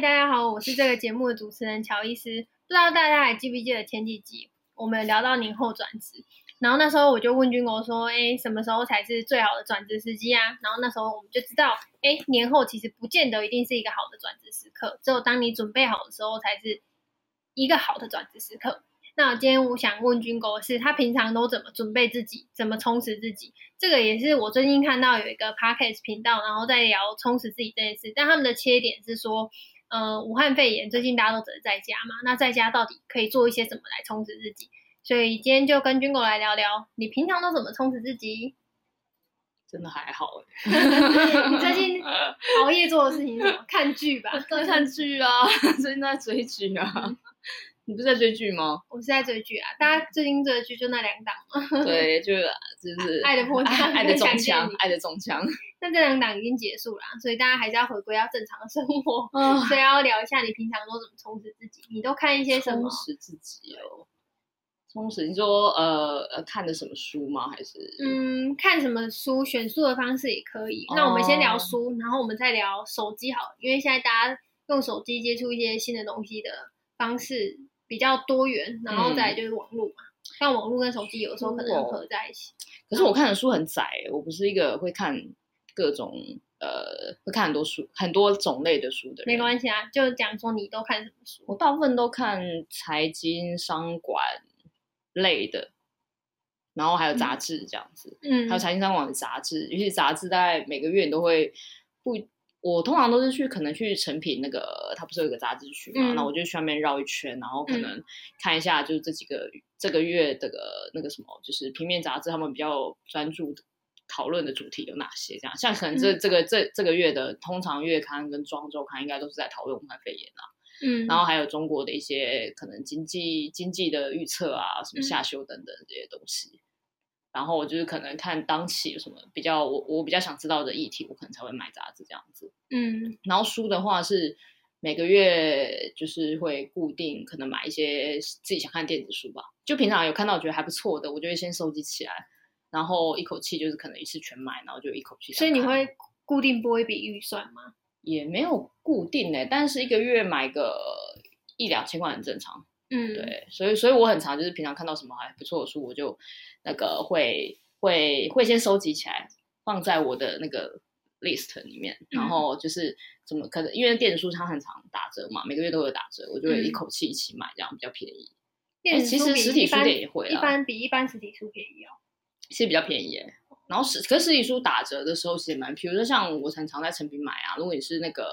大家好，我是这个节目的主持人乔伊斯。不知道大家还记不记得前几集我们聊到年后转职，然后那时候我就问军国说：“哎，什么时候才是最好的转职时机啊？”然后那时候我们就知道，哎，年后其实不见得一定是一个好的转职时刻，只有当你准备好的时候，才是一个好的转职时刻。那今天我想问军狗的是，他平常都怎么准备自己，怎么充实自己？这个也是我最近看到有一个 podcast 频道，然后在聊充实自己这件事。但他们的切点是说，呃，武汉肺炎最近大家都只能在家嘛，那在家到底可以做一些什么来充实自己？所以今天就跟军狗来聊聊，你平常都怎么充实自己？真的还好 你最近熬夜做的事情是什么？看剧吧，在看剧啊，最近在追剧啊。嗯你不是在追剧吗？我是在追剧啊！大家最近追的剧就那两档。对，就 就是《爱的迫降》、《爱的中枪》、《爱的中枪》。那这两档已经结束了，所以大家还是要回归到正常的生活。嗯，所以要聊一下你平常都怎么充实自己？你都看一些什么？充实自己哦，充实。你说呃呃，看的什么书吗？还是嗯，看什么书？选书的方式也可以。那我们先聊书，哦，然后我们再聊手机好了，因为现在大家用手机接触一些新的东西的方式。比较多元，然后再就是网络嘛，像、嗯、网络跟手机有的时候可能合在一起。可是我看的书很窄，我不是一个会看各种呃会看很多书很多种类的书的人。没关系啊，就讲说你都看什么书？我大部分都看财经、商管类的，然后还有杂志这样子。嗯，还有财经商管的杂志，尤其杂志大概每个月你都会不。我通常都是去可能去成品那个，它不是有个杂志区嘛？那、嗯、我就去外面绕一圈，然后可能看一下，就是这几个、嗯、这个月这个那个什么，就是平面杂志他们比较专注讨论的主题有哪些？这样，像可能这、嗯、这个这这个月的通常月刊跟庄周刊应该都是在讨论武汉肺炎啊，嗯，然后还有中国的一些可能经济经济的预测啊，什么下修等等这些东西。然后我就是可能看当期有什么比较我我比较想知道的议题，我可能才会买杂志这样子。嗯，然后书的话是每个月就是会固定可能买一些自己想看电子书吧。就平常有看到我觉得还不错的，我就会先收集起来，然后一口气就是可能一次全买，然后就一口气。所以你会固定拨一笔预算吗？也没有固定呢，但是一个月买个一两千块很正常。嗯，对，所以所以我很常就是平常看到什么还不错的书，我就那个会会会先收集起来，放在我的那个 list 里面，然后就是怎么可能因为电子书它很常打折嘛，每个月都有打折，我就会一口气一起买，这样比较便宜。电子书其实实体书店也会，一般比一般实体书便宜哦，其实比较便宜耶。然后实可是实体书打折的时候其实蛮，比如说像我常常在成品买啊，如果你是那个。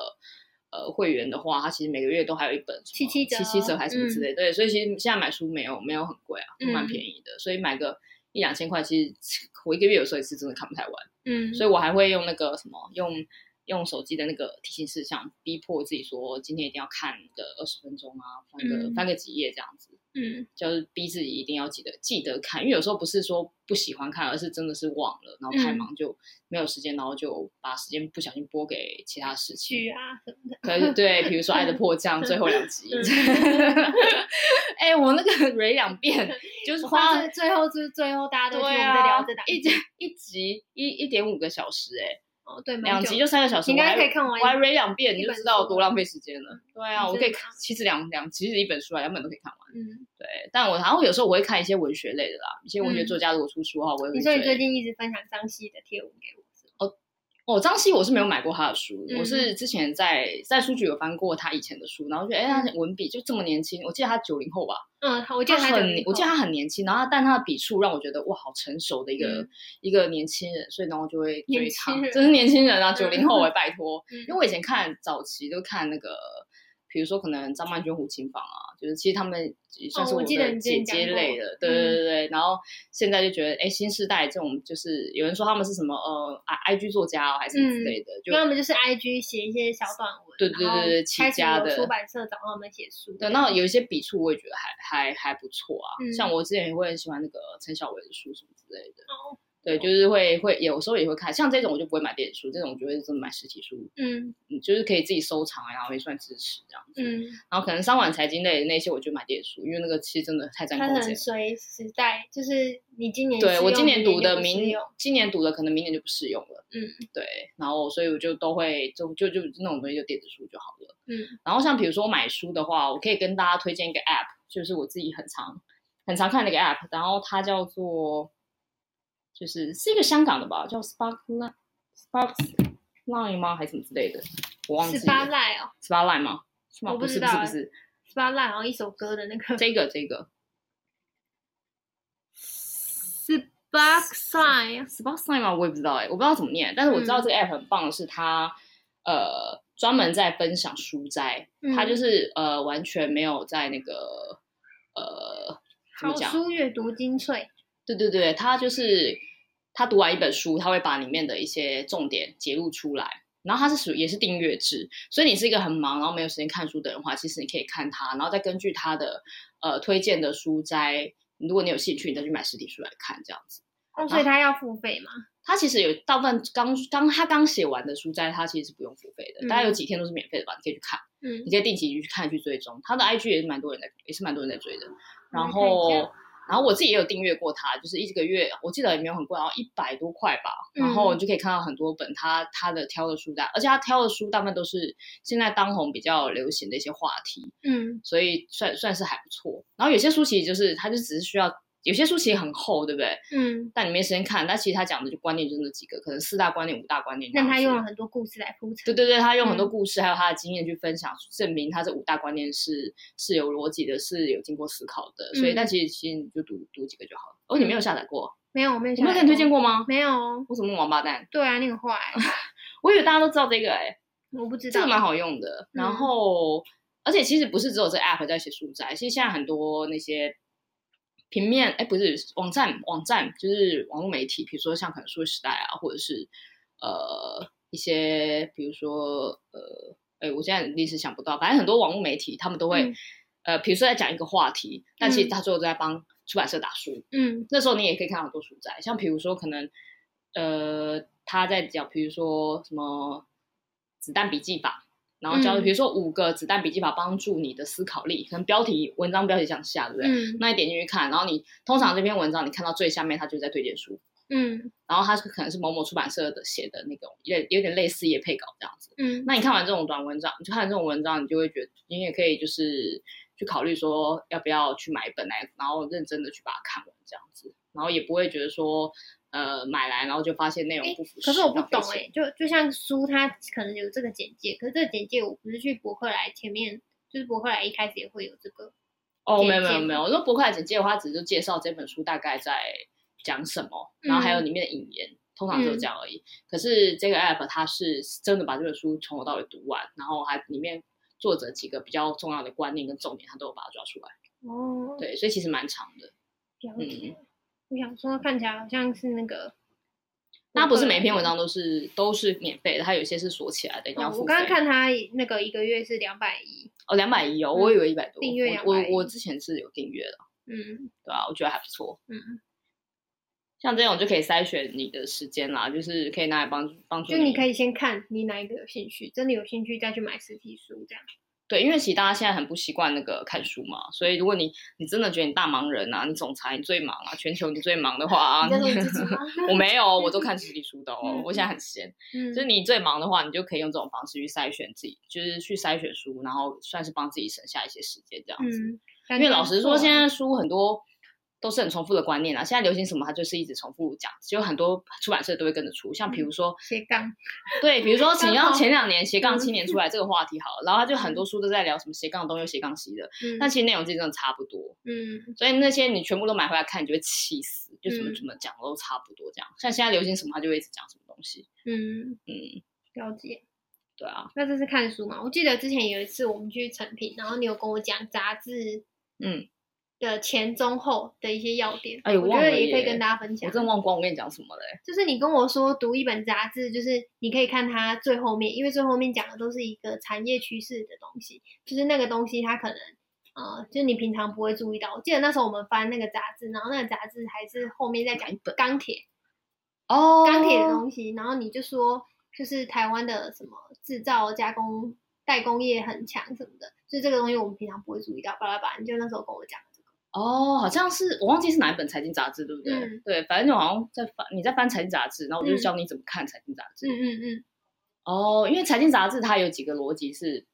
呃，会员的话，他其实每个月都还有一本七七折、七七折还是什么之类对，所以其实现在买书没有没有很贵啊，蛮便宜的，嗯，所以买个一两千块，其实 我一个月有时候也是真的看不太完，嗯，所以我还会用那个什么用。用手机的那个提醒事项，逼迫自己说今天一定要看个二十分钟啊，翻个、嗯、翻个几页这样子，嗯，就是逼自己一定要记得记得看，因为有时候不是说不喜欢看，而是真的是忘了，然后太忙就没有时间，然后就把时间不小心拨给其他事情。剧啊什么的。可是对，比如说《爱的迫降》最后两集，哎、欸，我那个蕊两遍，就是花最后是最后大家都觉得我们在聊这档、啊、一集一集一一点五个小时、欸，哎。哦，对，两集就三个小时，应该可以看完。我还 read 两遍，你就知道多浪费时间了。对啊，我可以看，其实两两其实一本书啊，两本都可以看完。嗯，对。但我然后有时候我会看一些文学类的啦，一些文学作家如果出书的话，我会。你说你最近一直分享张希的贴文给我。哦，张希我是没有买过他的书，嗯、我是之前在在书局有翻过他以前的书，然后觉得哎，他文笔就这么年轻，我记得他九零后吧，嗯，我记得他，他很，我记得他很年轻，然后但他的笔触让我觉得哇，好成熟的一个、嗯、一个年轻人，所以然后就会追他，真是年轻人啊，九零后哎，拜托、嗯，因为我以前看早期就看那个。比如说，可能张曼娟、胡琴房啊，就是其实他们也算是我的姐姐类的，哦、对对对对、嗯。然后现在就觉得，哎，新时代这种就是有人说他们是什么呃，I I G 作家、哦、还是之类的，就他们就是 I G 写一些小短文，对对对对，起家的出版社找他们写书。对，那有一些笔触我也觉得还还还不错啊、嗯。像我之前也会很喜欢那个陈小维的书什么之类的。哦对，就是会会有时候也会看，像这种我就不会买电子书，这种我就会真的买实体书。嗯，就是可以自己收藏，然后也算支持这样子。嗯，然后可能商管财经类的那些，我就买电子书，因为那个其实真的太占空间。它很随时代，就是你今年对我今年读的明，明今年读的可能明年就不适用了。嗯，对，然后所以我就都会就就就那种东西就电子书就好了。嗯，然后像比如说买书的话，我可以跟大家推荐一个 App，就是我自己很常很常看那个 App，然后它叫做。就是是一个香港的吧，叫 Sparkline，Sparkline 吗？还是什么之类的？我忘记了。Sparkline 哦，Sparkline 吗？是吗？我不知道，不是不是，Sparkline 然后一首歌的那个。这个这个。Sparkline，Sparkline 吗？我也不知道哎，我不知道怎么念，但是我知道这个 app 很棒的是它，呃，专门在分享书斋，它就是呃完全没有在那个呃好书阅读精粹。对对对，他就是他读完一本书，他会把里面的一些重点揭露出来，然后他是属于也是订阅制，所以你是一个很忙然后没有时间看书的人的话，其实你可以看他，然后再根据他的呃推荐的书斋，如果你有兴趣，你再去买实体书来看这样子。哦，所以他要付费吗？他其实有大部分刚刚他刚写完的书斋，他其实是不用付费的，嗯、大概有几天都是免费的吧，你可以去看，嗯，你可以定期去看去追踪，他的 IG 也是蛮多人在，也是蛮多人在追的，然后。然后我自己也有订阅过它，就是一个月，我记得也没有很贵，然后一百多块吧。然后你就可以看到很多本他他的挑的书单，而且他挑的书大部分都是现在当红比较流行的一些话题，嗯，所以算算是还不错。然后有些书其实就是它就只是需要。有些书其实很厚，对不对？嗯。但你没时间看，但其实他讲的就观念就那几个，可能四大观念、五大观念。但他用了很多故事来铺陈。对对对，他用很多故事，嗯、还有他的经验去分享，证明他这五大观念是是有逻辑的，是有经过思考的。所以，嗯、但其实其实你就读读几个就好了。哦，你没有下载过？没有，我没有。我没有跟你推荐过吗？没有。我怎么王八蛋？对啊，你很坏。我以为大家都知道这个哎、欸。我不知道。这个蛮好用的。然后，嗯、而且其实不是只有这 app 在写书斋，其实现在很多那些。平面哎，不是网站，网站就是网络媒体，比如说像可能数位时代啊，或者是呃一些，比如说呃，哎，我现在临时想不到，反正很多网络媒体他们都会、嗯、呃，比如说在讲一个话题，但其实他最后都在帮出版社打书，嗯，那时候你也可以看到很多书在，像比如说可能呃他在讲，比如说什么子弹笔记法。然后教，比如说五个子弹笔记法帮助你的思考力，可能标题文章标题这样下，对不对？嗯。那你点进去看，然后你通常这篇文章你看到最下面，它就在推荐书。嗯。然后它是可能是某某出版社的写的那种，有有点类似也配稿这样子。嗯。那你看完这种短文章，你就看这种文章，你就会觉得你也可以就是去考虑说要不要去买一本来，然后认真的去把它看完这样子，然后也不会觉得说。呃，买来然后就发现内容不符。可是我不懂哎，就就像书，它可能有这个简介，可是这个简介我不是去博客来前面，就是博客来一开始也会有这个。哦，没有没有没有，我说博客来简介的话，只是介绍这本书大概在讲什么，然后还有里面的引言，嗯、通常就是这样而已。可是这个 app 它是真的把这本书从头到尾读完，然后还里面作者几个比较重要的观念跟重点，它都有把它抓出来。哦，对，所以其实蛮长的。嗯。我想说，看起来好像是那个，那不是每篇文章都是都是免费的，它有些是锁起来的，你要付费。我刚刚看它那个一个月是两百一哦，两百一哦，我以为一百多。订阅我我我之前是有订阅的，嗯，对啊，我觉得还不错，嗯，像这种就可以筛选你的时间啦，就是可以拿来帮帮助。就你可以先看你哪一个有兴趣，真的有兴趣再去买实体书这样。对，因为其实大家现在很不习惯那个看书嘛，所以如果你你真的觉得你大忙人啊，你总裁你最忙啊，全球你最忙的话啊，我没有，我都看实体书的哦，嗯、我现在很闲。嗯，就是你最忙的话，你就可以用这种方式去筛选自己，就是去筛选书，然后算是帮自己省下一些时间这样子。嗯、因为老实说，现在书很多。都是很重复的观念啦！现在流行什么，它就是一直重复讲，就很多出版社都会跟着出。像比如说斜杠，对，比如说 你要前两年斜杠青年出来这个话题好了，然后他就很多书都在聊什么斜杠东又斜杠西的，但其实内容真的差不多。嗯，所以那些你全部都买回来看，你就会气死，就什么怎么讲都差不多这样。像现在流行什么，他就会一直讲什么东西。嗯嗯，了解。对啊，那这是看书嘛？我记得之前有一次我们去成品，然后你有跟我讲杂志，嗯。的前中后的一些要点，哎，我觉得也可以跟大家分享。我真忘光，我跟你讲什么嘞？就是你跟我说读一本杂志，就是你可以看它最后面，因为最后面讲的都是一个产业趋势的东西，就是那个东西它可能，呃，就是你平常不会注意到。我记得那时候我们翻那个杂志，然后那个杂志还是后面在讲钢铁，哦，钢铁的东西，然后你就说就是台湾的什么制造加工代工业很强什么的，就这个东西我们平常不会注意到，巴拉巴拉，你就那时候跟我讲这个。哦，好像是我忘记是哪一本财经杂志，对不对？嗯、对，反正就好像在翻你在翻财经杂志，然后我就教你怎么看财经杂志。嗯嗯嗯。哦，因为财经杂志它有几个逻辑是。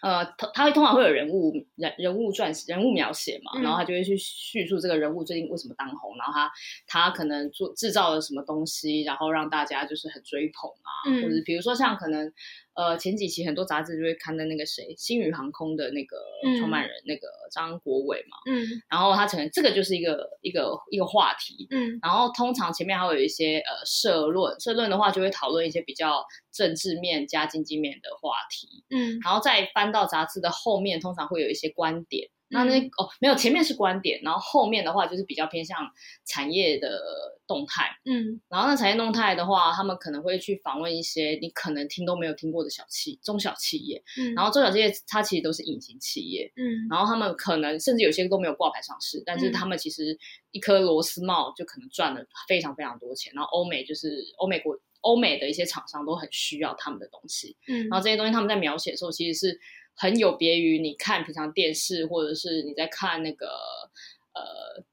呃，它它会通常会有人物人人物撰写人物描写嘛，然后他就会去叙述这个人物最近为什么当红，然后他他可能做制造了什么东西，然后让大家就是很追捧啊，嗯、或者比如说像可能呃前几期很多杂志就会刊登那个谁星宇航空的那个创办人、嗯、那个张国伟嘛，嗯，然后他承认这个就是一个一个一个话题，嗯，然后通常前面还会有一些呃社论，社论的话就会讨论一些比较政治面加经济面的话题，嗯，然后再翻。到杂志的后面，通常会有一些观点。那那哦，没有，前面是观点，然后后面的话就是比较偏向产业的动态。嗯，然后那产业动态的话，他们可能会去访问一些你可能听都没有听过的小企中小企业。嗯，然后中小企业它其实都是隐形企业。嗯，然后他们可能甚至有些都没有挂牌上市，但是他们其实一颗螺丝帽就可能赚了非常非常多钱。然后欧美就是欧美国。欧美的一些厂商都很需要他们的东西，嗯，然后这些东西他们在描写的时候，其实是很有别于你看平常电视或者是你在看那个呃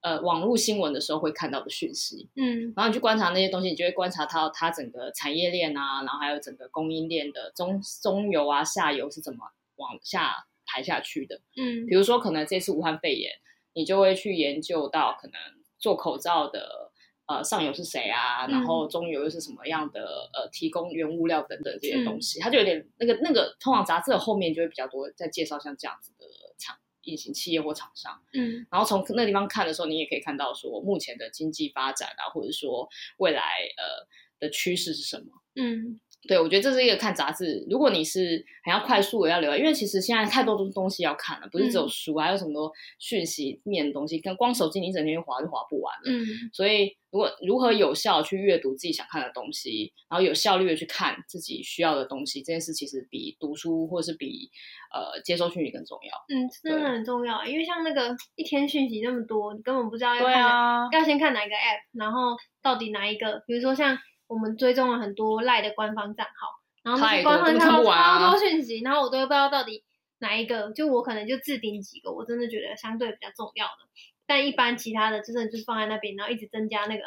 呃网络新闻的时候会看到的讯息，嗯，然后你去观察那些东西，你就会观察到它整个产业链啊，然后还有整个供应链的中中游啊、下游是怎么往下排下去的，嗯，比如说可能这次武汉肺炎，你就会去研究到可能做口罩的。呃，上游是谁啊？然后中游又是什么样的？嗯、呃，提供原物料等等这些东西，嗯、它就有点那个那个。通往杂志的后面就会比较多在介绍像这样子的厂、隐形企业或厂商。嗯，然后从那个地方看的时候，你也可以看到说目前的经济发展啊，或者说未来呃的趋势是什么。嗯。对，我觉得这是一个看杂志。如果你是很要快速的要留，因为其实现在太多东东西要看了，不是只有书，嗯、还有什么多讯息面的东西，跟光手机你一整天划就划不完了。嗯，所以如果如何有效去阅读自己想看的东西，然后有效率的去看自己需要的东西，这件事其实比读书或是比呃接收讯息更重要。嗯，真的很重要，因为像那个一天讯息那么多，你根本不知道要看、啊、要先看哪一个 app，然后到底哪一个，比如说像。我们追踪了很多赖的官方账号，然后那些官方账号超多讯息，然后我都不知道到底哪一个，就我可能就置顶几个，我真的觉得相对比较重要的。但一般其他的，真的就是放在那边，然后一直增加那个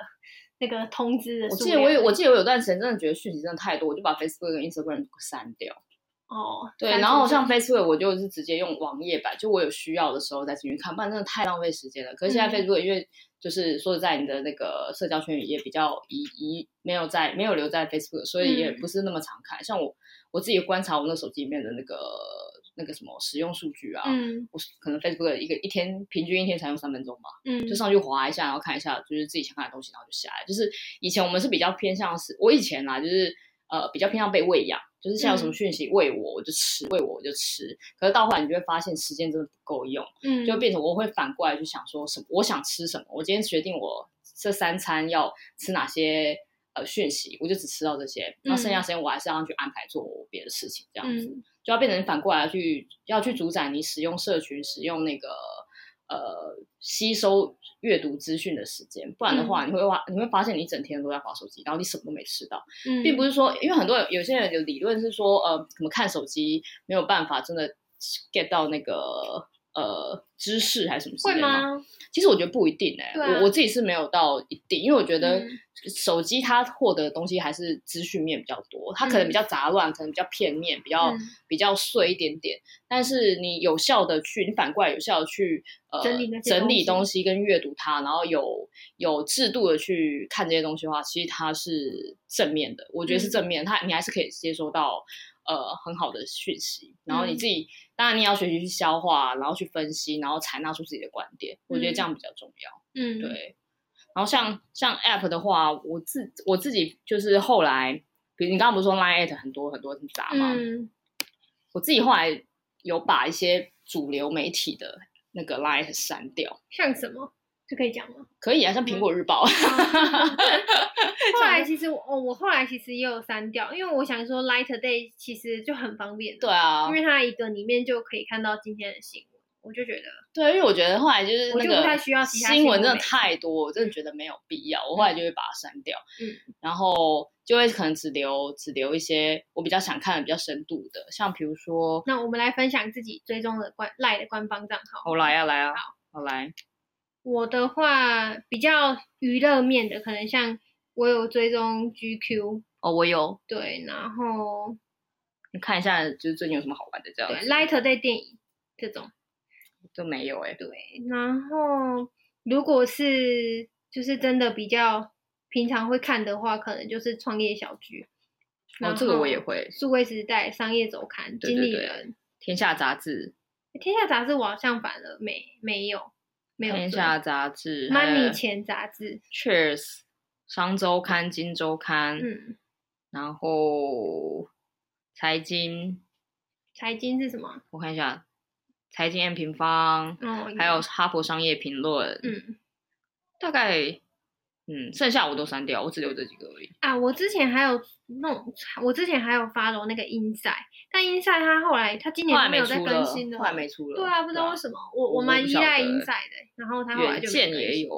那个通知的数。我记得我有，我记得我有段时间真的觉得讯息真的太多，我就把 Facebook 跟 Instagram 删掉。哦，对，然后像 Facebook 我就是直接用网页版，就我有需要的时候再进去看，不然真的太浪费时间了。可是现在 Facebook 因为就是说实在，你的那个社交圈也比较移移，没有在没有留在 Facebook，所以也不是那么常看。嗯、像我我自己观察我那手机里面的那个那个什么使用数据啊，嗯，我可能 Facebook 一个一天平均一天才用三分钟吧，嗯，就上去划一下，然后看一下就是自己想看的东西，然后就下来。就是以前我们是比较偏向是，我以前啦，就是呃比较偏向被喂养。就是现在有什么讯息喂我，我就吃；喂我，我就吃。可是到后来，你就会发现时间真的不够用，嗯，就变成我会反过来去想说什么，我想吃什么。我今天决定我这三餐要吃哪些呃讯息，我就只吃到这些。那剩下时间我还是要去安排做别的事情，这样子、嗯、就要变成反过来去要去主宰你使用社群、使用那个。呃，吸收阅读资讯的时间，不然的话，你会发、嗯、你会发现你一整天都在划手机，然后你什么都没吃到，嗯、并不是说，因为很多人有些人有理论是说，呃，怎么看手机没有办法真的 get 到那个。呃，知识还是什么之类吗？会吗？其实我觉得不一定哎、欸，啊、我我自己是没有到一定，因为我觉得手机它获得的东西还是资讯面比较多，它可能比较杂乱，嗯、可能比较片面，比较、嗯、比较碎一点点。但是你有效的去，你反过来有效的去呃整理整理东西跟阅读它，然后有有制度的去看这些东西的话，其实它是正面的。我觉得是正面，嗯、它你还是可以接收到。呃，很好的讯息，然后你自己，嗯、当然你要学习去消化，然后去分析，然后采纳出自己的观点，嗯、我觉得这样比较重要。嗯，对。然后像像 App 的话，我自我自己就是后来，比如你刚刚不是说 Line@ 很多很多很杂吗？嗯。我自己后来有把一些主流媒体的那个 Line@ 删掉。像什么？这可以讲吗？可以啊，像苹果日报。后来其实我哦，我后来其实也有删掉，因为我想说，Light Day 其实就很方便。对啊，因为它一个里面就可以看到今天的新闻。我就觉得，对，因为我觉得后来就是那个太需要新闻真的太多，我真的觉得没有必要，我后来就会把它删掉，嗯，然后就会可能只留只留一些我比较想看的比较深度的，像比如说，那我们来分享自己追踪的官赖的官方账号，好来啊来啊，好，好来，我的话比较娱乐面的，可能像我有追踪 GQ，哦，我有，对，然后你看一下，就是最近有什么好玩的这样，对，Light 在电影这种。都没有哎、欸，对，然后如果是就是真的比较平常会看的话，可能就是创业小聚，然后这个我也会，数位时代、商业周刊、经理人、天下杂志，天下杂志我好像反了没没有没有，天下杂志、Money 钱杂志、Cheers、商周刊、金周刊，嗯，然后财经，财经是什么？我看一下。财经 M 平方，哦，还有哈佛商业评论，嗯，大概，嗯，剩下我都删掉，我只留这几个而已。啊，我之前还有弄，我之前还有 follow 那个 Inside，但 Inside 他后来他今年都没有再更新了，后来没出了。对啊，不知道为什么，我我蛮依赖 Inside 的，然后他后来就远见也有，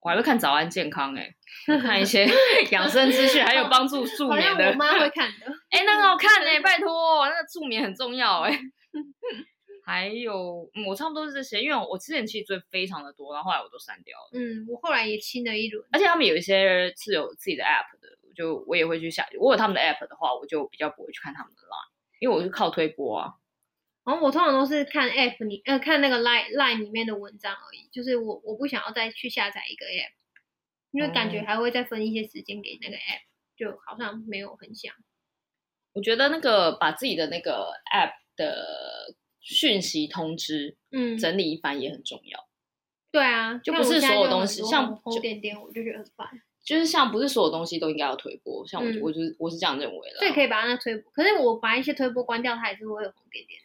我还会看早安健康，哎，看一些 养生资讯，还有帮助助眠的。我妈会 看的，哎，那个好看哎，拜托，那个助眠很重要哎。还有、嗯，我差不多是这些，因为我之前其实追非常的多，然后后来我都删掉了。嗯，我后来也清了一轮，而且他们有一些是有自己的 app 的，就我也会去下。我有他们的 app 的话，我就比较不会去看他们的 line，因为我是靠推播啊。然后我通常都是看 app 里，呃，看那个 line line 里面的文章而已，就是我我不想要再去下载一个 app，因为感觉还会再分一些时间给那个 app，就好像没有很想。我觉得那个把自己的那个 app 的。讯息通知，嗯，整理一番也很重要。对啊，就不是所有东西，像红点点，我就觉得很烦。就是像不是所有东西都应该要推播，像我，我就是我是这样认为的。所以可以把它那推播，可是我把一些推播关掉，它也是会有红点点。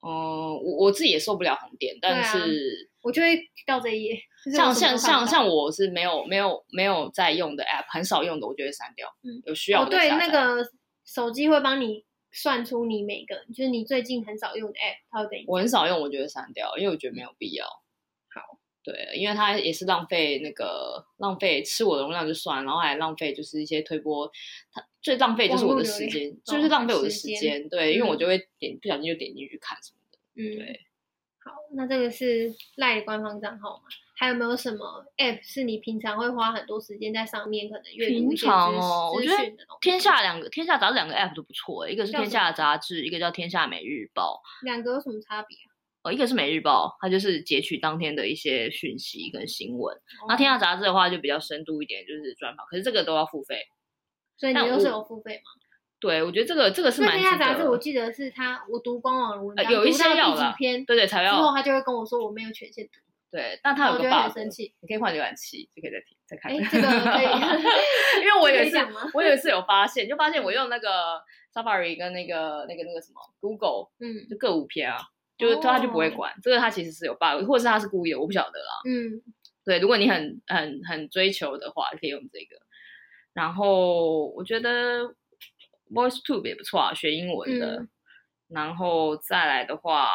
哦，我我自己也受不了红点，但是我就会到这一页。像像像像我是没有没有没有在用的 app，很少用的，我就会删掉。嗯，有需要的。对，那个手机会帮你。算出你每个，就是你最近很少用的 app，它会给你。我很少用，我觉得删掉，因为我觉得没有必要。好，对，因为它也是浪费那个浪费吃我的容量就算，然后还浪费就是一些推波，它最浪费就是我的时间，就是浪费我的时间。对，因为我就会点不小心就点进去看什么的。嗯，对。好，那这个是赖官方账号吗？还有没有什么 app 是你平常会花很多时间在上面？可能阅读一常哦，我觉得天下两个天下杂志两个 app 都不错，一个是天下杂志，一个叫天下每日报。两个有什么差别啊？哦，一个是每日报，它就是截取当天的一些讯息跟新闻。那、哦、天下杂志的话就比较深度一点，就是专访。可是这个都要付费，所以你都是有付费吗？对，我觉得这个这个是蛮。天下杂志我记得是他，我读官网的文章，呃、有一些要几篇，对对，才要。之后他就会跟我说我没有权限读。对，但他有个 bug，很生气，你可以换浏览器就可以再听再看。哎，这个可以，因为我有一次，我有一次有发现，就发现我用那个 Safari 跟那个那个那个什么 Google，嗯，就各五篇啊，就是他就不会管，这个他其实是有 bug，或者是他是故意的，我不晓得啦。嗯，对，如果你很很很追求的话，可以用这个。然后我觉得 VoiceTube 也不错啊，学英文的。然后再来的话。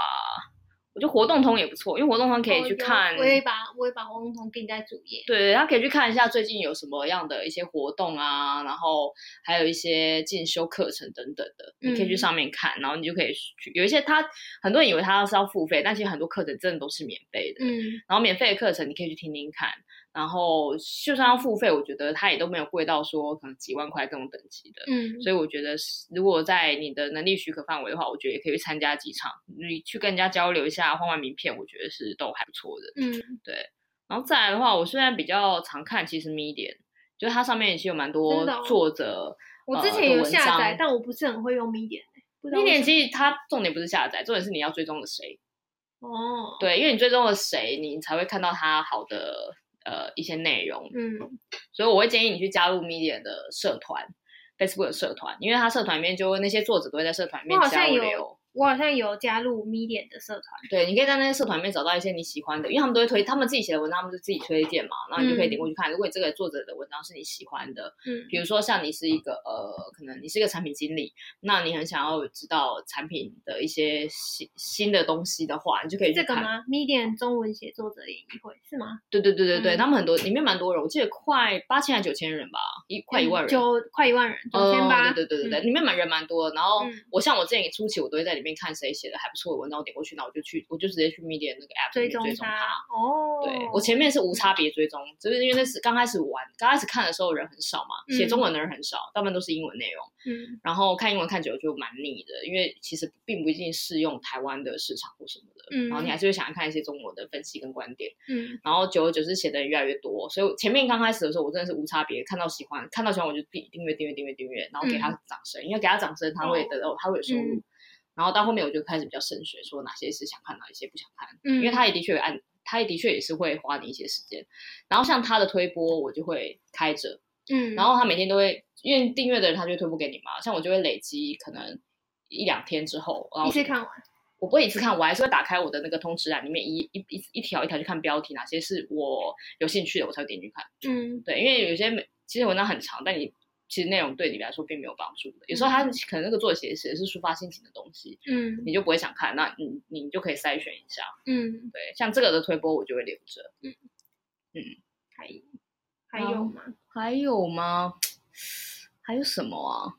我觉得活动通也不错，因为活动通可以去看。我也把我也把活动通定在主页。对，他可以去看一下最近有什么样的一些活动啊，然后还有一些进修课程等等的，你可以去上面看，嗯、然后你就可以去。有一些他很多人以为他是要付费，但其实很多课程真的都是免费的。嗯。然后免费的课程你可以去听听看。然后就算要付费，我觉得它也都没有贵到说可能几万块这种等级的。嗯，所以我觉得如果在你的能力许可范围的话，我觉得也可以去参加几场，你去跟人家交流一下，换换名片，我觉得是都还不错的。嗯，对。然后再来的话，我虽然比较常看，其实 Medium，就是它上面也是有蛮多作者。我之前有下载，但我不是很会用 Medium。Medium 其实它重点不是下载，重点是你要追踪了谁。哦。对，因为你追踪了谁，你才会看到它好的。呃，一些内容，嗯，所以我会建议你去加入 Medium 的社团，Facebook 的社团，因为他社团里面就那些作者都会在社团里面交流。我好像有加入 Medium 的社团，对，你可以在那些社团里面找到一些你喜欢的，因为他们都会推，他们自己写的文章，他们就自己推荐嘛，然后你就可以点过去看。嗯、如果你这个作者的文章是你喜欢的，嗯，比如说像你是一个呃，可能你是一个产品经理，那你很想要知道产品的一些新新的东西的话，你就可以。这个吗？Medium 中文写作者联谊会是吗？对对对对对，嗯、他们很多里面蛮多人，我记得快八千还是九千人吧，一快一万人，九快一万人，九千八，对对对对对，里面蛮人蛮多的。然后我像我之前初期，我都会在里面看谁写的。还不错的文章，我点过去，那我就去，我就直接去 Medium 那个 app 追踪他。哦，对，我前面是无差别追踪，就是因为那是刚开始玩，刚开始看的时候人很少嘛，写中文的人很少，大部分都是英文内容。嗯，然后看英文看久了就蛮腻的，因为其实并不一定适用台湾的市场或什么的。嗯，然后你还是会想要看一些中文的分析跟观点。嗯，然后久而久之写的人越来越多，所以前面刚开始的时候，我真的是无差别，看到喜欢，看到喜欢我就订订阅订阅订阅订阅，然后给他掌声，因为给他掌声他会得到，他会有收入。然后到后面我就开始比较深学，说哪些是想看，哪一些不想看，嗯，因为他也的确有按，他也的确也是会花你一些时间。然后像他的推播，我就会开着，嗯，然后他每天都会，因为订阅的人他就会推播给你嘛，像我就会累积可能一两天之后，然后一次看完，我不会一次看，我还是会打开我的那个通知栏里面一一一一条一条去看标题，哪些是我有兴趣的，我才会点进去看，嗯，对，因为有些每其实文章很长，但你。其实内容对你来说并没有帮助的，有时候他可能那个作者写的写的是抒发心情的东西，嗯，你就不会想看，那你你就可以筛选一下，嗯，对，像这个的推播我就会留着，嗯嗯，还还有吗？还有吗？还有什么啊？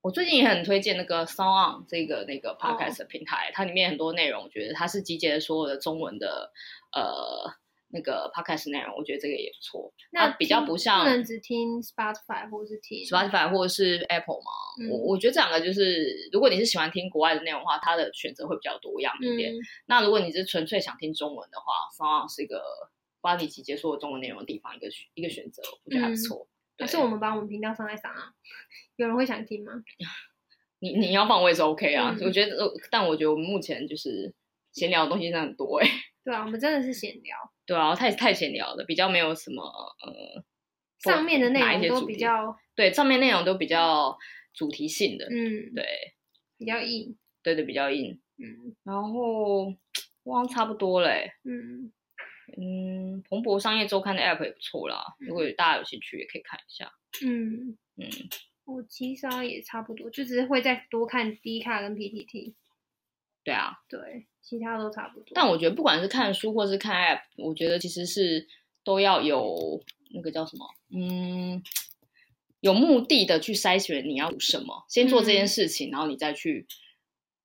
我最近也很推荐那个 SoundOn 这个那个 Podcast 的平台，哦、它里面很多内容，我觉得它是集结了所有的中文的呃。那个 podcast 内容，我觉得这个也不错。那比较不像，不能只听 Spotify 或者是听 Spotify 或者是 Apple 嘛。嗯、我我觉得这两个就是，如果你是喜欢听国外的内容的话，它的选择会比较多样一点。嗯、那如果你是纯粹想听中文的话，SoundOn 是一个帮你集结所有中文内容的地方，一个一个选择，我觉得还不错。可、嗯、是我们把我们频道放在上啊，有人会想听吗？你你要放我也是 OK 啊。嗯、我觉得，但我觉得我们目前就是闲聊的东西真的很多哎、欸。对啊，我们真的是闲聊。对啊，太太闲聊了，比较没有什么呃，上面的内容都比较对，上面内容都比较主题性的，嗯，对，比较硬，对对，比较硬，嗯，然后哇，差不多嘞，嗯。嗯，彭博商业周刊的 app 也不错啦，如果大家有兴趣也可以看一下，嗯嗯，我其实也差不多，就只是会再多看 D 卡跟 PPT，对啊，对。其他都差不多，但我觉得不管是看书或是看 App，我觉得其实是都要有那个叫什么，嗯，有目的的去筛选你要什么，先做这件事情，嗯、然后你再去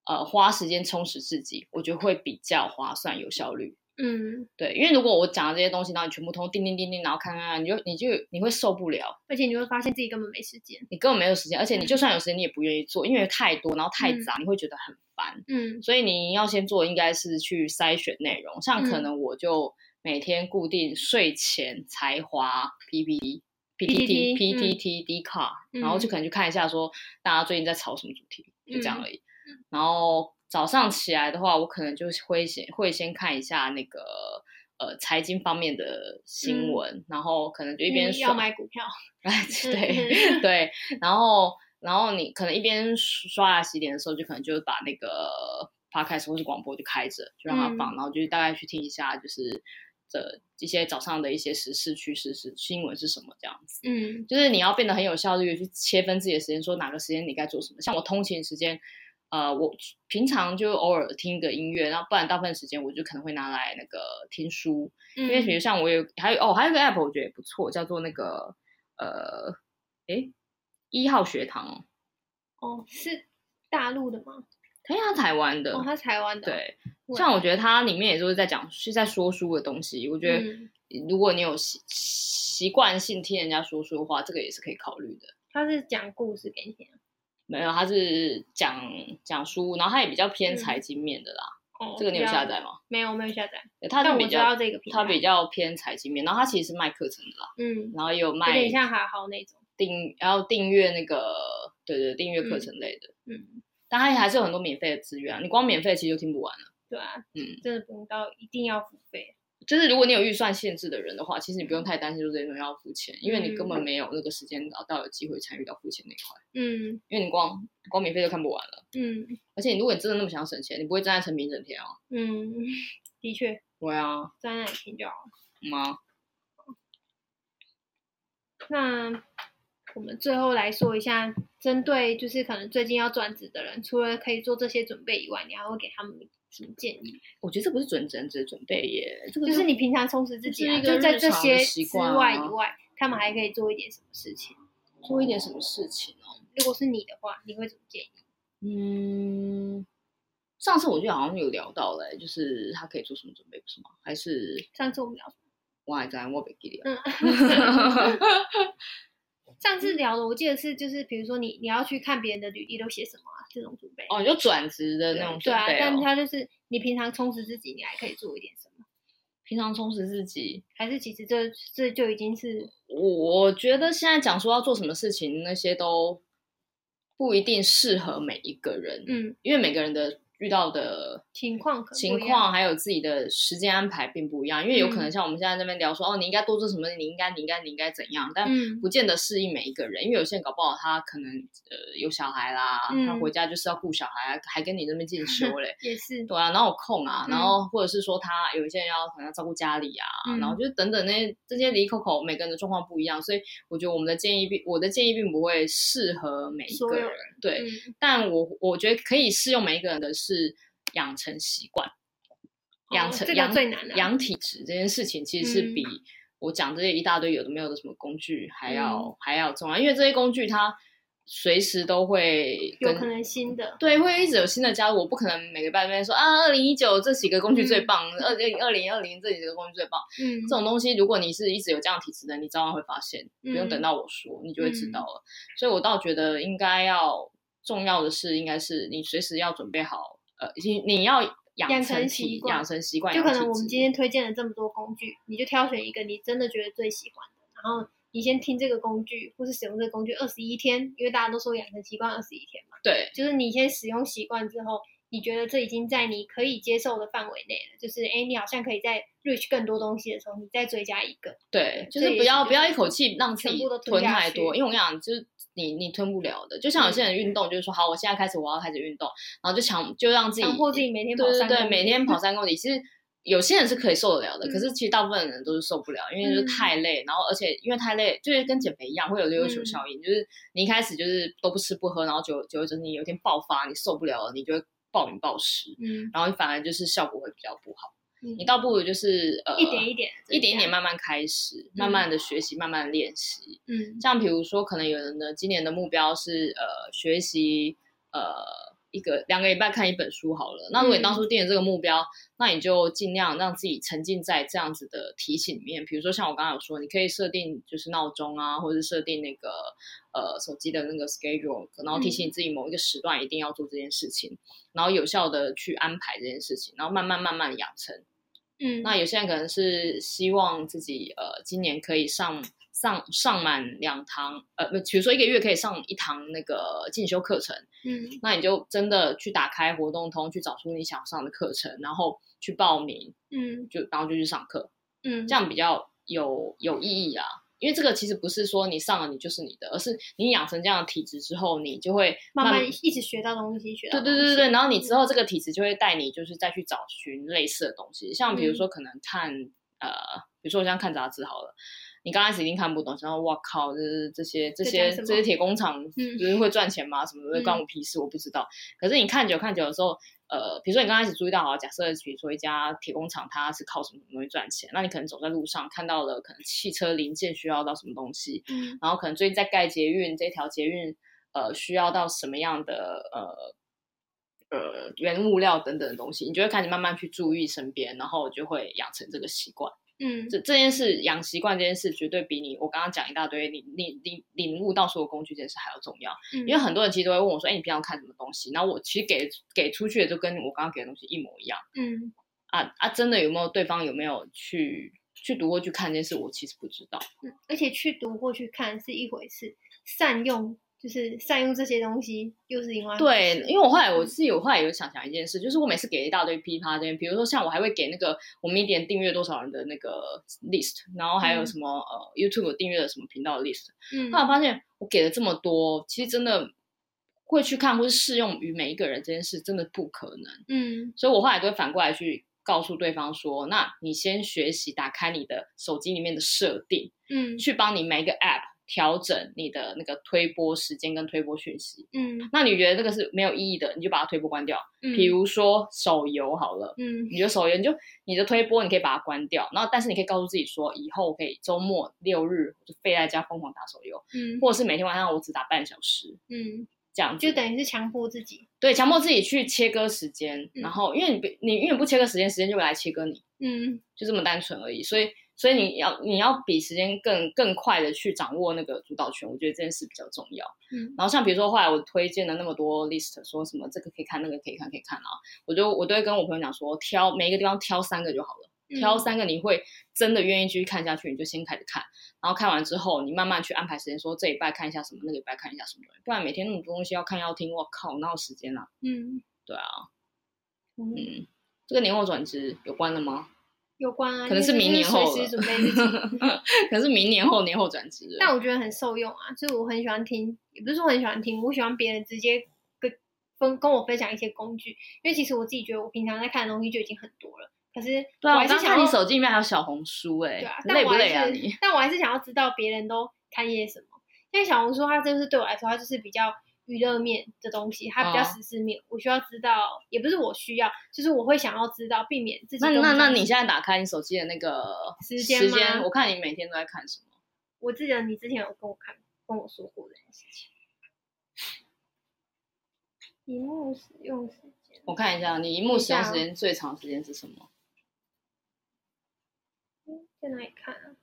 呃花时间充实自己，我觉得会比较划算有效率。嗯，对，因为如果我讲的这些东西，然后你全部通叮叮叮叮，然后看看，你就你就你会受不了，而且你会发现自己根本没时间，你根本没有时间，而且你就算有时间，你也不愿意做，因为太多，然后太杂，嗯、你会觉得很烦。嗯，所以你要先做，应该是去筛选内容。像可能我就每天固定睡前才华 PPT、PTT、PTT、Dcard，然后就可能去看一下说大家最近在炒什么主题，就这样而已。然后早上起来的话，我可能就会先会先看一下那个呃财经方面的新闻，然后可能就一边要买股票，哎，对对，然后。然后你可能一边刷牙洗脸的时候，就可能就把那个 podcast 或是广播就开着，就让它放，嗯、然后就大概去听一下，就是这一些早上的一些时事趋势是新闻是什么这样子。嗯，就是你要变得很有效率去切分自己的时间，说哪个时间你该做什么。像我通勤时间，呃，我平常就偶尔听一个音乐，然后不然大部分时间我就可能会拿来那个听书。嗯、因为比如像我有还有哦，还有一个 app 我觉得也不错，叫做那个呃，诶一号学堂哦，是大陆的吗？可以啊，台湾的。哦，他台湾的。对，像我觉得它里面也是在讲，是在说书的东西。我觉得如果你有习习惯性听人家说书的话，这个也是可以考虑的。他是讲故事给你听？没有，他是讲讲书，然后他也比较偏财经面的啦。哦，这个你有下载吗？没有，没有下载。他但我知道这个，他比较偏财经面，然后他其实是卖课程的啦。嗯，然后也有卖，有点像还好那种。订，然后订阅那个，对对，订阅课程类的，嗯，嗯，但他还是有很多免费的资源啊，你光免费其实就听不完了，对啊，嗯，真的不用到一定要付费，就是如果你有预算限制的人的话，其实你不用太担心说这些东西要付钱，因为你根本没有那个时间找到有机会参与到付钱那块。嗯，因为你光光免费就看不完了。嗯，而且你如果你真的那么想省钱，你不会站在成品整天哦。嗯，的确。对啊，站在那里听就好了。嗯吗？那我们最后来说一下，针对就是可能最近要转职的人，除了可以做这些准备以外，你还会给他们什么建议？我觉得这不是准职的准备耶，这个就是你平常充实自己、啊，就在这些之外以外，他们还可以做一点什么事情？做一点什么事情哦？如果是你的话，你会怎么建议？嗯，上次我就好像有聊到嘞，就是他可以做什么准备，不是吗？还是上次我们聊什么？我还在我北记得。嗯。上次聊的，我记得是就是，比如说你你要去看别人的履历都写什么啊？这种准备哦，你就转职的那种准备、哦。对啊，但他就是你平常充实自己，你还可以做一点什么？平常充实自己，还是其实这这就已经是我我觉得现在讲说要做什么事情，那些都不一定适合每一个人。嗯，因为每个人的。遇到的情况情况还有自己的时间安排并不一样，因为有可能像我们现在这边聊说，嗯、哦，你应该多做什么，你应该你应该你应该怎样，但不见得适应每一个人，因为有些人搞不好他可能呃有小孩啦，嗯、他回家就是要顾小孩，还跟你那边进修嘞，也是。对啊，然后有空啊，然后或者是说他有一些人要可能要照顾家里啊，嗯、然后就是等等那些这些哩哩扣扣，每个人的状况不一样，所以我觉得我们的建议并我的建议并不会适合每一个人，对，嗯、但我我觉得可以适用每一个人的是。养成习惯，养成养、哦、养体质这件事情，其实是比我讲这些一大堆有的没有的什么工具还要、嗯、还要重要，因为这些工具它随时都会有可能新的，对，会一直有新的加入。我不可能每个礼拜那边说啊，二零一九这几个工具最棒，二零二零二零这几个工具最棒。嗯，这种东西，如果你是一直有这样体质的，你早晚会发现，不用等到我说，你就会知道了。嗯、所以我倒觉得应该要重要的是，应该是你随时要准备好。呃，你你要养成习惯，养成习惯，就可能我们今天推荐了这么多工具，你就挑选一个你真的觉得最喜欢的，然后你先听这个工具或是使用这个工具二十一天，因为大家都说养成习惯二十一天嘛。对，就是你先使用习惯之后，你觉得这已经在你可以接受的范围内了，就是哎，你好像可以再 reach 更多东西的时候，你再追加一个。对，就是不要不要一口气让自己吞太多，因为我跟你讲，就是。你你吞不了的，就像有些人运动，就是说好，我现在开始我要开始运动，然后就强就让自己强迫自己每天跑三公里，对对对，每天跑 三公里。其实有些人是可以受得了的，可是其实大部分人都是受不了，因为就是太累，然后而且因为太累，就是跟减肥一样，会有溜溜球效应，就是你一开始就是都不吃不喝，然后久久而久之你有一天爆发，你受不了了，你就会暴饮暴食，嗯，然后反而就是效果会比较不好。你倒不如就是呃，一点一点，一点一点慢慢开始，慢慢的学习，慢慢练习。嗯，像比如说，可能有人呢今年的目标是呃，学习呃一个两个礼拜看一本书好了。那如果你当初定了这个目标，那你就尽量让自己沉浸在这样子的提醒里面。比如说像我刚刚有说，你可以设定就是闹钟啊，或者是设定那个呃手机的那个 schedule，然后提醒你自己某一个时段一定要做这件事情，然后有效的去安排这件事情，然后慢慢慢慢养成。嗯，那有些人可能是希望自己呃今年可以上上上满两堂，呃不，比如说一个月可以上一堂那个进修课程。嗯，那你就真的去打开活动通，去找出你想上的课程，然后去报名。嗯，就然后就去上课。嗯，这样比较有有意义啊。因为这个其实不是说你上了你就是你的，而是你养成这样的体质之后，你就会慢慢，一直学到东西，学到。对对对对，然后你之后这个体质就会带你，就是再去找寻类似的东西，像比如说可能看、嗯、呃，比如说我像看杂志好了，你刚开始一定看不懂，然后哇靠，就是这些这些这些铁工厂就是会赚钱吗？嗯、什么的关我屁事，我不知道。可是你看久看久的时候。呃，比如说你刚开始注意到，好，假设比如说一家铁工厂，它是靠什么东西赚钱？那你可能走在路上看到了，可能汽车零件需要到什么东西，嗯，然后可能最近在盖捷运，这条捷运呃需要到什么样的呃呃原物料等等的东西，你就会开始慢慢去注意身边，然后就会养成这个习惯。嗯，这这件事养习惯这件事，绝对比你我刚刚讲一大堆，你你你领悟到所有工具这件事还要重要。嗯，因为很多人其实都会问我说：“哎，你平常看什么东西？”然后我其实给给出去的就跟我刚刚给的东西一模一样。嗯，啊啊，真的有没有对方有没有去去读过去看这件事？我其实不知道。嗯，而且去读或去看是一回事，善用就是善用这些东西，又是另外对，因为我后来我自己我后来有想想一件事，就是我每次给一大堆噼啪这边，比如说像我还会给那个我们一点订阅多少人的那个 list，然后还有什么、嗯、呃 YouTube 订阅的什么频道的 list，嗯，后来发现我给了这么多，其实真的会去看或是适用于每一个人这件事，真的不可能，嗯，所以我后来都会反过来去告诉对方说，那你先学习打开你的手机里面的设定，嗯，去帮你每一个 app。调整你的那个推播时间跟推播讯息，嗯，那你觉得这个是没有意义的，你就把它推播关掉。嗯，比如说手游好了，嗯，你觉得手游你就你的推播你可以把它关掉，然后但是你可以告诉自己说，以后可以周末六日就废在家疯狂打手游，嗯，或者是每天晚上我只打半小时，嗯，这样就等于是强迫自己，对，强迫自己去切割时间，嗯，然后因为你不你因为不切割时间，时间就会来切割你，嗯，就这么单纯而已，所以。所以你要你要比时间更更快的去掌握那个主导权，我觉得这件事比较重要。嗯，然后像比如说后来我推荐了那么多 list，说什么这个可以看，那个可以看，可以看啊，我就我都会跟我朋友讲说，挑每一个地方挑三个就好了，嗯、挑三个你会真的愿意继续看下去，你就先开始看，然后看完之后你慢慢去安排时间，说这礼拜看一下什么，那个礼拜看一下什么东西，不然每天那么多东西要看要听，我靠，哪有时间啊？嗯，对啊，嗯，嗯，这个年后转职有关了吗？有关啊，可能是明年后，随时准备自己可能是明年后年后转职。但我觉得很受用啊，就是我很喜欢听，也不是说很喜欢听，我喜欢别人直接跟分跟我分享一些工具，因为其实我自己觉得我平常在看的东西就已经很多了。可是对啊，我还是想看你手机里面还有小红书哎、欸，对啊，累不累啊你？但我还是想要知道别人都看些什么，因为小红书它就是对我来说，它就是比较。娱乐面的东西，它比较实事面，哦，我需要知道，也不是我需要，就是我会想要知道，避免自己。那那那你现在打开你手机的那个时间吗？我看你每天都在看什么？我记得你之前有跟我看，跟我说过这件事情。荧幕使用时间，我看一下，你荧幕使用时间最长时间是什么？在哪里看啊？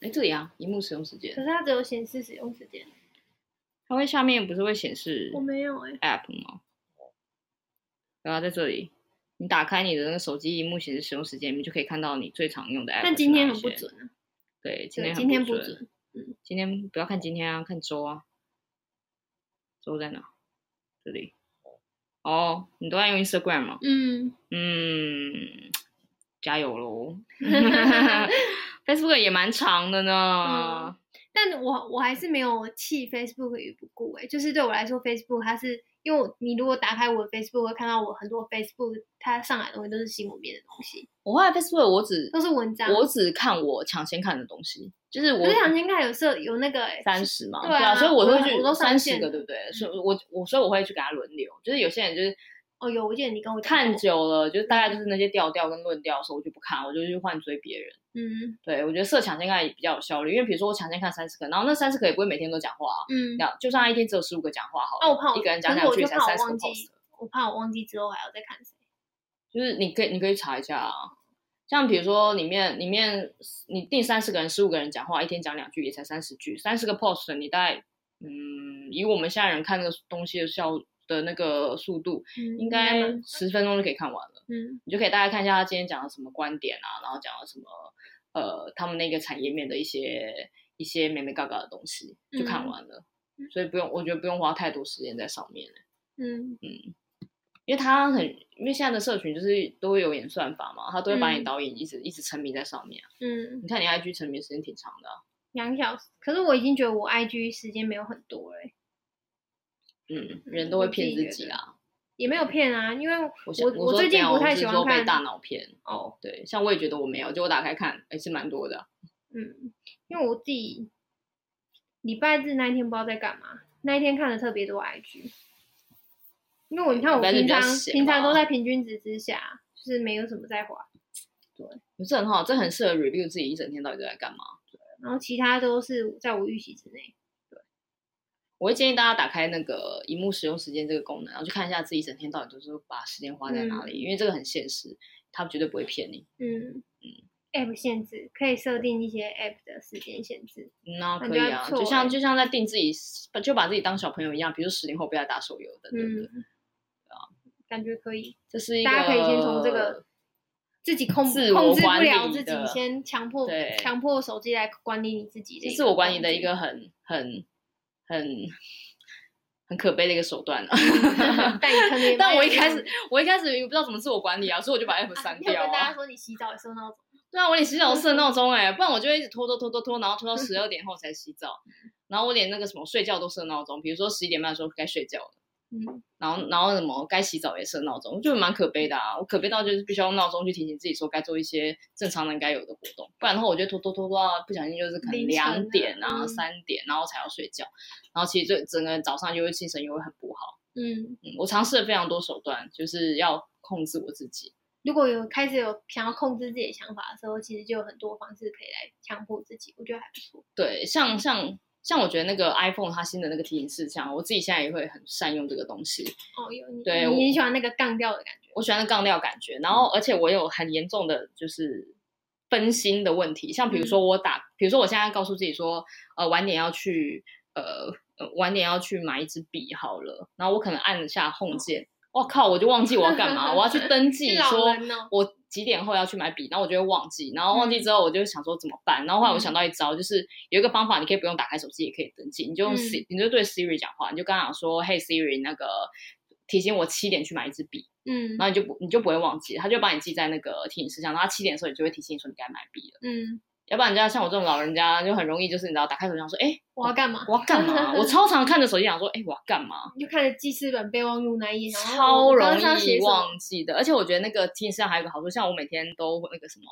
哎，这里啊，荧幕使用时间。可是它只有显示使用时间。它会下面不是会显示？我没有哎。App 吗？对啊，在这里，你打开你的那个手机荧幕显示使用时间，你就可以看到你最常用的 App。但今天很不准啊。对，今天今天不准。嗯，今天不要看今天啊，看周啊。周在哪？这里。哦，你都在用 Instagram 吗？嗯嗯，加油喽！Facebook 也蛮长的呢，嗯、但我我还是没有弃 Facebook 于不顾哎，就是对我来说，Facebook 它是因为你如果打开我的 Facebook，会看到我很多 Facebook 它上来的东西都是新闻面的东西。我后来 Facebook 我只都是文章，我只看我抢先看的东西，就是我抢先看有设有那个三十嘛，对啊，所以我会去我都三十个，对不对？所以我我所以我会去给他轮流，就是有些人就是。哦，有，我记得你跟我看久了，就大概就是那些调调跟论调的时候，我就不看，我就去换追别人。嗯，对，我觉得设抢先看也比较有效率，因为比如说我抢先看三十个，然后那三十个也不会每天都讲话啊，嗯，就算他一天只有十五个讲话好了，那我怕我一个人讲两句才三十个 post，我怕我忘记之后还要再看谁。就是你可以你可以查一下啊，像比如说里面里面你定三十个人，十五个人讲话，一天讲两句也才三十句，三十个 post 你大概嗯，以我们现在人看那个东西的效。的那个速度，嗯、应该十分钟就可以看完了。嗯，你就可以大概看一下他今天讲了什么观点啊，然后讲了什么呃，他们那个产业面的一些一些眉眉嘎嘎的东西，就看完了。嗯、所以不用，我觉得不用花太多时间在上面。嗯嗯，因为他很，因为现在的社群就是都会有演算法嘛，他都会把你导演一直、嗯、一直沉迷在上面。嗯，你看你 IG 沉迷时间挺长的、啊，两小时。可是我已经觉得我 IG 时间没有很多哎、欸。嗯，人都会骗自己啊，也没有骗啊，因为我我，我最近不太喜欢看大脑骗哦。对，像我也觉得我没有，就我打开看，还是蛮多的。嗯，因为我自己礼拜日那一天不知道在干嘛，那一天看了特别多 IG，因为我你看我平常平常都在平均值之下，就是没有什么在滑。对，不是很好，这很适合 review 自己一整天到底都在干嘛。对，然后其他都是在我预期之内。我会建议大家打开那个荧幕使用时间这个功能，然后去看一下自己整天到底都是把时间花在哪里，嗯、因为这个很现实，它绝对不会骗你。嗯嗯，App 限制可以设定一些 App 的时间限制。那、嗯、可以啊，就像就像在定自己，就把自己当小朋友一样，比如十年后不要打手游的，对不对？嗯、啊，感觉可以。这是一个大家可以先从这个自己控制控制不了自己，先强迫强迫手机来管理你自己的自我管理的一个很很很很可悲的一个手段啊。但 我一开始我一开始也不知道怎么自我管理啊，所以我就把 app 删掉。跟大家说，你洗澡也设闹钟。对啊，我连洗澡都设闹钟哎，不然我就会一直拖拖拖拖拖，然后拖到十二点后才洗澡。然后我连那个什么睡觉都设闹钟，比如说十一点半的时候该睡觉了，嗯，然后然后什么该洗澡也设闹钟，就蛮可悲的啊。我可悲到就是必须要用闹钟去提醒自己说该做一些正常人该有的活动，不然的话我就拖拖拖拖到不小心就是可能两点啊三点，然后才要睡觉，然后其实这整个早上就会精神又会很不好。嗯嗯，我尝试了非常多手段，就是要控制我自己。如果有开始有想要控制自己的想法的时候，其实就有很多方式可以来强迫自己，我觉得还不错。对，像像像我觉得那个 iPhone 它新的那个提醒事项，我自己现在也会很善用这个东西。哦，有你对你很喜欢那个杠掉的感觉。我喜欢那杠掉感觉，然后而且我有很严重的就是分心的问题，像比如说我打，嗯、比如说我现在告诉自己说，呃，晚点要去，呃，晚点要去买一支笔好了，然后我可能按了下 Home 键。哦我靠！我就忘记我要干嘛，我要去 登记，说我几点后要去买笔，然后我就会忘记，然后忘记之后我就想说怎么办，然后后来我想到一招，就是有一个方法，你可以不用打开手机也可以登记，你就用 Siri，你就对 Siri 讲话，你就刚刚讲说，Hey Siri，那个提醒我七点去买一支笔，嗯，然后你就不你就不会忘记，他就把你记在那个提醒事项，然后七点的时候你就会提醒你说你该买笔了，嗯。要不然，人家像我这种老人家，就很容易就是你知道，打开手机想说，哎，我要干嘛？我要干嘛？我超常看着手机想说，哎，我要干嘛？你就看着记事本备忘录那一页，超容易忘记的。而且我觉得那个提醒事项还有一个好处，像我每天都那个什么，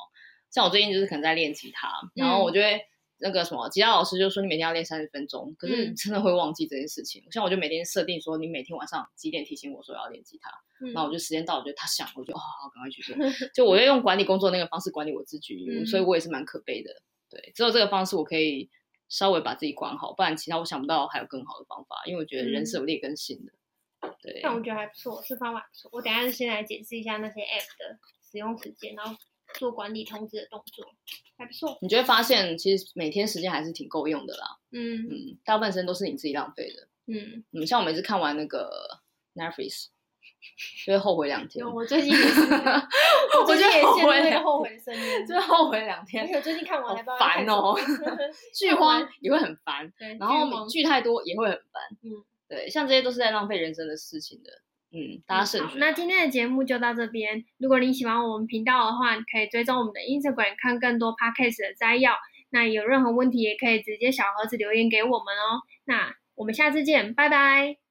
像我最近就是可能在练吉他，然后我就会。那个什么，吉他老师就说你每天要练三十分钟，可是真的会忘记这件事情。嗯、像我就每天设定说，你每天晚上几点提醒我说要练吉他，然后、我就时间到，我觉得他想，我就哦，好，赶快去做。就我要用管理工作那个方式管理我自己，嗯、所以我也是蛮可悲的。对，只有这个方式我可以稍微把自己管好，不然其他我想不到还有更好的方法，因为我觉得人是有劣根性的。嗯、对，但我觉得还不错，这方法不错。我等一下先来解释一下那些 app 的使用时间，然后。做管理通知的动作还不错，你就会发现其实每天时间还是挺够用的啦。嗯嗯，大部分时间都是你自己浪费的。嗯嗯，像我每次看完那个 Netflix，就会后悔两天。我最近也是，我最近也陷入那个后悔的深渊，就后悔两天。我最近看完，烦哦，剧荒也会很烦，然后剧太多也会很烦。嗯，对，像这些都是在浪费人生的事情的。嗯，大家慎选。那今天的节目就到这边。如果你喜欢我们频道的话，可以追踪我们的 Instagram 看更多 Podcast 的摘要。那有任何问题也可以直接小盒子留言给我们哦。那我们下次见，拜拜。